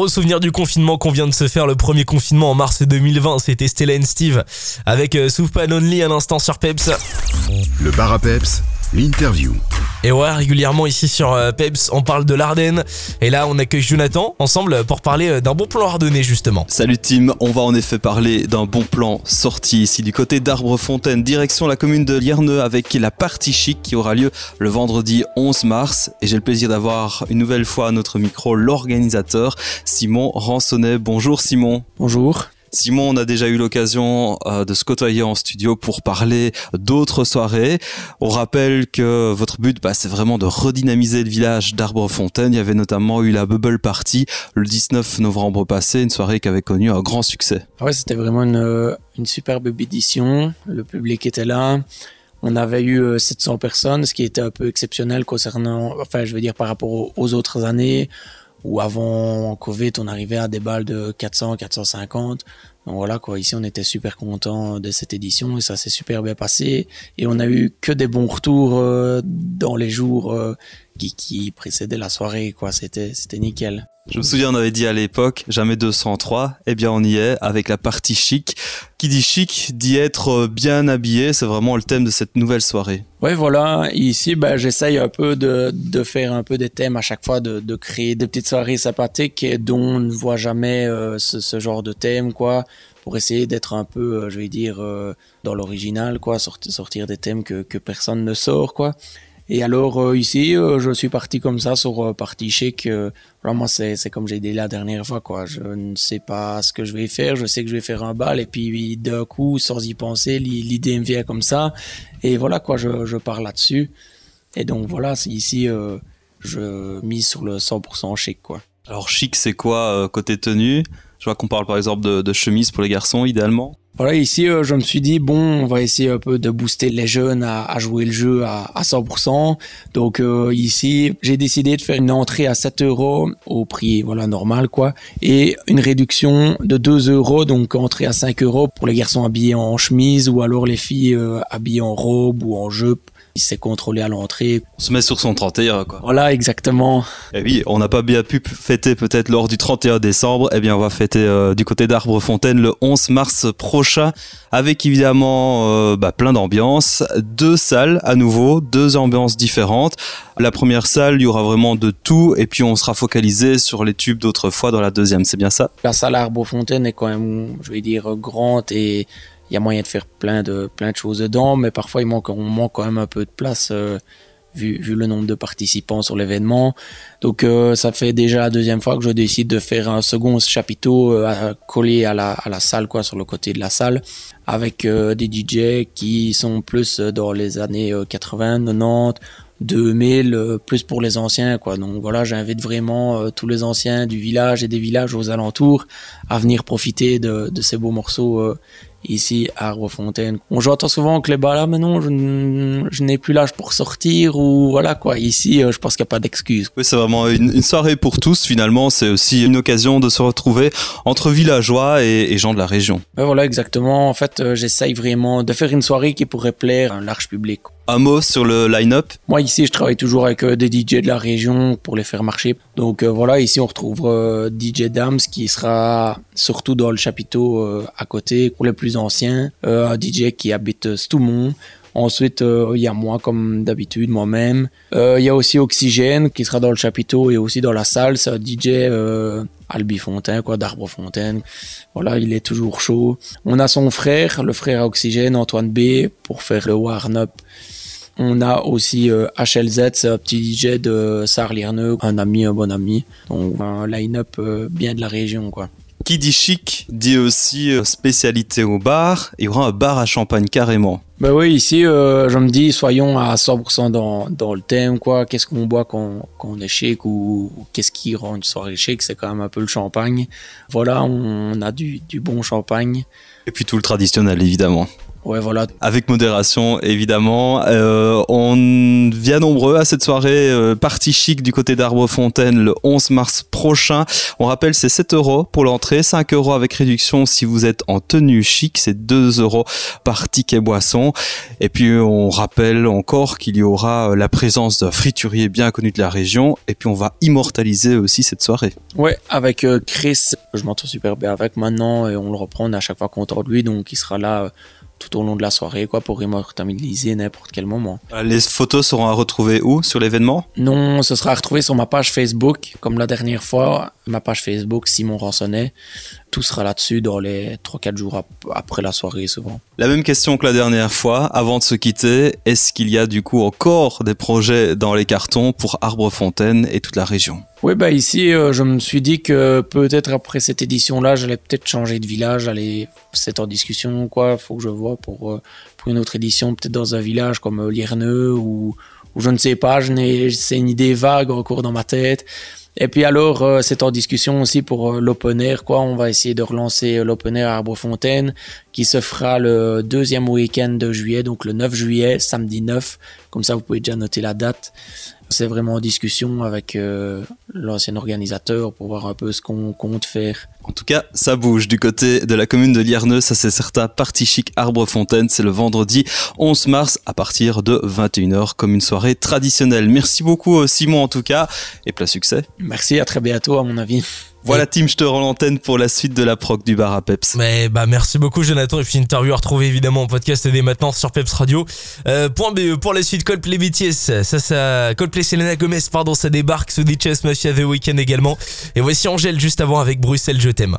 Gros souvenir du confinement qu'on vient de se faire, le premier confinement en mars 2020, c'était Stella and Steve avec euh, Soup Only à l'instant sur Peps. Le bar à Peps, l'interview. Et ouais, régulièrement ici sur euh, Peps, on parle de l'Ardenne. Et là, on accueille Jonathan ensemble pour parler euh, d'un bon plan ardennais justement. Salut Tim, on va en effet parler d'un bon plan sorti ici du côté d'Arbrefontaine, direction la commune de Lierneux avec la partie chic qui aura lieu le vendredi 11 mars. Et j'ai le plaisir d'avoir une nouvelle fois à notre micro l'organisateur Simon Ransonnet. Bonjour Simon. Bonjour. Simon, on a déjà eu l'occasion euh, de se côtoyer en studio pour parler d'autres soirées. On rappelle que votre but, bah, c'est vraiment de redynamiser le village d'Arbrefontaine. Il y avait notamment eu la Bubble Party le 19 novembre passé, une soirée qui avait connu un grand succès. Ouais, c'était vraiment une, une superbe édition. Le public était là. On avait eu 700 euh, personnes, ce qui était un peu exceptionnel concernant, enfin, je veux dire par rapport aux autres années où avant Covid, on arrivait à des balles de 400, 450. Donc voilà quoi, ici on était super content de cette édition et ça s'est super bien passé et on a eu que des bons retours euh, dans les jours euh, qui, qui précédaient la soirée quoi, c'était c'était nickel. Je me souviens, on avait dit à l'époque, jamais 203. Eh bien, on y est avec la partie chic. Qui dit chic dit être bien habillé. C'est vraiment le thème de cette nouvelle soirée. Ouais, voilà. Ici, ben, j'essaye un peu de, de faire un peu des thèmes à chaque fois, de, de créer des petites soirées sympathiques dont on ne voit jamais euh, ce, genre de thème, quoi. Pour essayer d'être un peu, euh, je vais dire, euh, dans l'original, quoi. Sortir, sortir des thèmes que, que personne ne sort, quoi. Et alors euh, ici, euh, je suis parti comme ça sur euh, partie chic. vraiment, c'est c'est comme j'ai dit la dernière fois quoi. Je ne sais pas ce que je vais faire. Je sais que je vais faire un bal et puis d'un coup, sans y penser, l'idée me vient comme ça. Et voilà quoi, je, je pars là-dessus. Et donc voilà, ici, je mise sur le 100% chic quoi. Alors chic, c'est quoi côté tenue? Je vois qu'on parle par exemple de, de chemise pour les garçons, idéalement. Voilà, ici, euh, je me suis dit, bon, on va essayer un peu de booster les jeunes à, à jouer le jeu à, à 100%. Donc euh, ici, j'ai décidé de faire une entrée à 7 euros au prix voilà normal, quoi. Et une réduction de 2 euros, donc entrée à 5 euros pour les garçons habillés en chemise ou alors les filles euh, habillées en robe ou en jupe il s'est contrôlé à l'entrée. On se met sur son 31, quoi. Voilà, exactement. Et eh oui, on n'a pas bien pu fêter peut-être lors du 31 décembre. Eh bien, on va fêter euh, du côté d'Arbrefontaine le 11 mars prochain, avec évidemment euh, bah, plein d'ambiances. Deux salles à nouveau, deux ambiances différentes. La première salle, il y aura vraiment de tout, et puis on sera focalisé sur les tubes d'autrefois dans la deuxième, c'est bien ça? La salle Arbrefontaine est quand même, je vais dire, grande et il y a moyen de faire plein de, plein de choses dedans, mais parfois il manque, on manque quand même un peu de place euh, vu, le nombre de participants sur l'événement. Donc euh, ça fait déjà la deuxième fois que je décide de faire un second chapiteau euh, collé à la, à la salle, quoi, sur le côté de la salle, avec des DJ qui sont plus dans les années 80, 90, 2000 plus pour les anciens quoi donc voilà j'invite vraiment tous les anciens du village et des villages aux alentours à venir profiter de ces beaux morceaux ici à Arbrefontaine. On j'entends souvent que les balles, mais non, je, je n'ai plus l'âge pour sortir ou voilà quoi. Ici, euh, je pense qu'il n'y a pas d'excuse. Oui, c'est vraiment une, une, soirée pour tous finalement. C'est aussi une occasion de se retrouver entre villageois et, et gens de la région. Ouais, voilà, exactement. En fait, euh, j'essaye vraiment de faire une soirée qui pourrait plaire à un large public. Un mot sur le line-up? Moi ici je travaille toujours avec euh, des DJ de la région pour les faire marcher. Donc euh, voilà, ici on retrouve euh, DJ Dams qui sera surtout dans le chapiteau à côté pour les plus anciens. un DJ qui habite Stoumont. Ensuite, il y a moi comme d'habitude, moi-même. Il y a aussi Oxygène qui sera dans le chapiteau et aussi dans la salle. C'est un DJ Albi Fontaine, quoi, d'Arbre Fontaine. Voilà, il est toujours chaud. On a son frère, le frère à Oxygène, Antoine B, pour faire le warm-up. On a aussi euh, HLZ, c'est un petit DJ de Sarlierneux, un ami, un bon ami. Donc un line-up euh, bien de la région, quoi. Qui dit chic dit aussi euh, spécialité au bar. Il y aura un bar à champagne carrément. Ben oui, ici, euh, je me dis, soyons à 100% dans, dans le thème, quoi. Qu'est-ce qu'on boit quand, quand on est chic ou, ou qu'est-ce qui rend une soirée chic C'est quand même un peu le champagne. Voilà, on a du, du bon champagne. Et puis tout le traditionnel, évidemment. Ouais, voilà. Avec modération, évidemment. Euh, on vient nombreux à cette soirée euh, partie chic du côté d'Arbrefontaine le 11 mars prochain. On rappelle, c'est 7 euros pour l'entrée, 5 euros avec réduction si vous êtes en tenue chic, c'est 2 euros par ticket boisson. Et puis on rappelle encore qu'il y aura euh, la présence d'un friturier bien connu de la région. Et puis on va immortaliser aussi cette soirée. Ouais, avec euh, Chris, je m'entends super bien avec maintenant et on le reprend à chaque fois contre lui, donc il sera là. Euh, tout au long de la soirée quoi pour immortaliser n'importe quel moment. Les photos seront à retrouver où? Sur l'événement? Non, ce sera à retrouver sur ma page Facebook comme la dernière fois, ma page Facebook Simon Ransonnet. Tout sera là-dessus dans les 3-4 jours après la soirée souvent. La même question que la dernière fois, avant de se quitter, est-ce qu'il y a du coup encore des projets dans les cartons pour Arbrefontaine et toute la région? Oui, bah ici, euh, je me suis dit que peut-être après cette édition-là, j'allais peut-être changer de village, aller, c'est en discussion quoi, faut que je vois pour, euh, pour une autre édition, peut-être dans un village comme euh, Lierneux ou, ou je ne sais pas, c'est une idée vague en cours dans ma tête. Et puis alors, euh, c'est en discussion aussi pour euh, l'open air, quoi. On va essayer de relancer euh, l'open air à Arbrefontaine, qui se fera le deuxième week-end de juillet, donc le 9 juillet, samedi 9. Comme ça, vous pouvez déjà noter la date. C'est vraiment en discussion avec l'ancien organisateur pour voir un peu ce qu'on compte faire. En tout cas, ça bouge du côté de la commune de Lierneux, ça c'est certain. Partie chic Arbrefontaine, c'est le vendredi 11 mars à partir de 21h comme une soirée traditionnelle. Merci beaucoup Simon en tout cas et plein succès. Merci, à très bientôt à mon avis. Voilà, Tim, je te rends l'antenne pour la suite de la proc du bar à Peps. Mais bah merci beaucoup, Jonathan. Et puis interview à retrouver évidemment en podcast dès maintenant sur Peps Radio. Euh, point BE pour la suite, Coldplay BTS. Ça, ça, Coldplay Selena Gomez, pardon, ça débarque. Sous Chess Mafia The Weekend également. Et voici Angèle juste avant avec Bruxelles, je t'aime.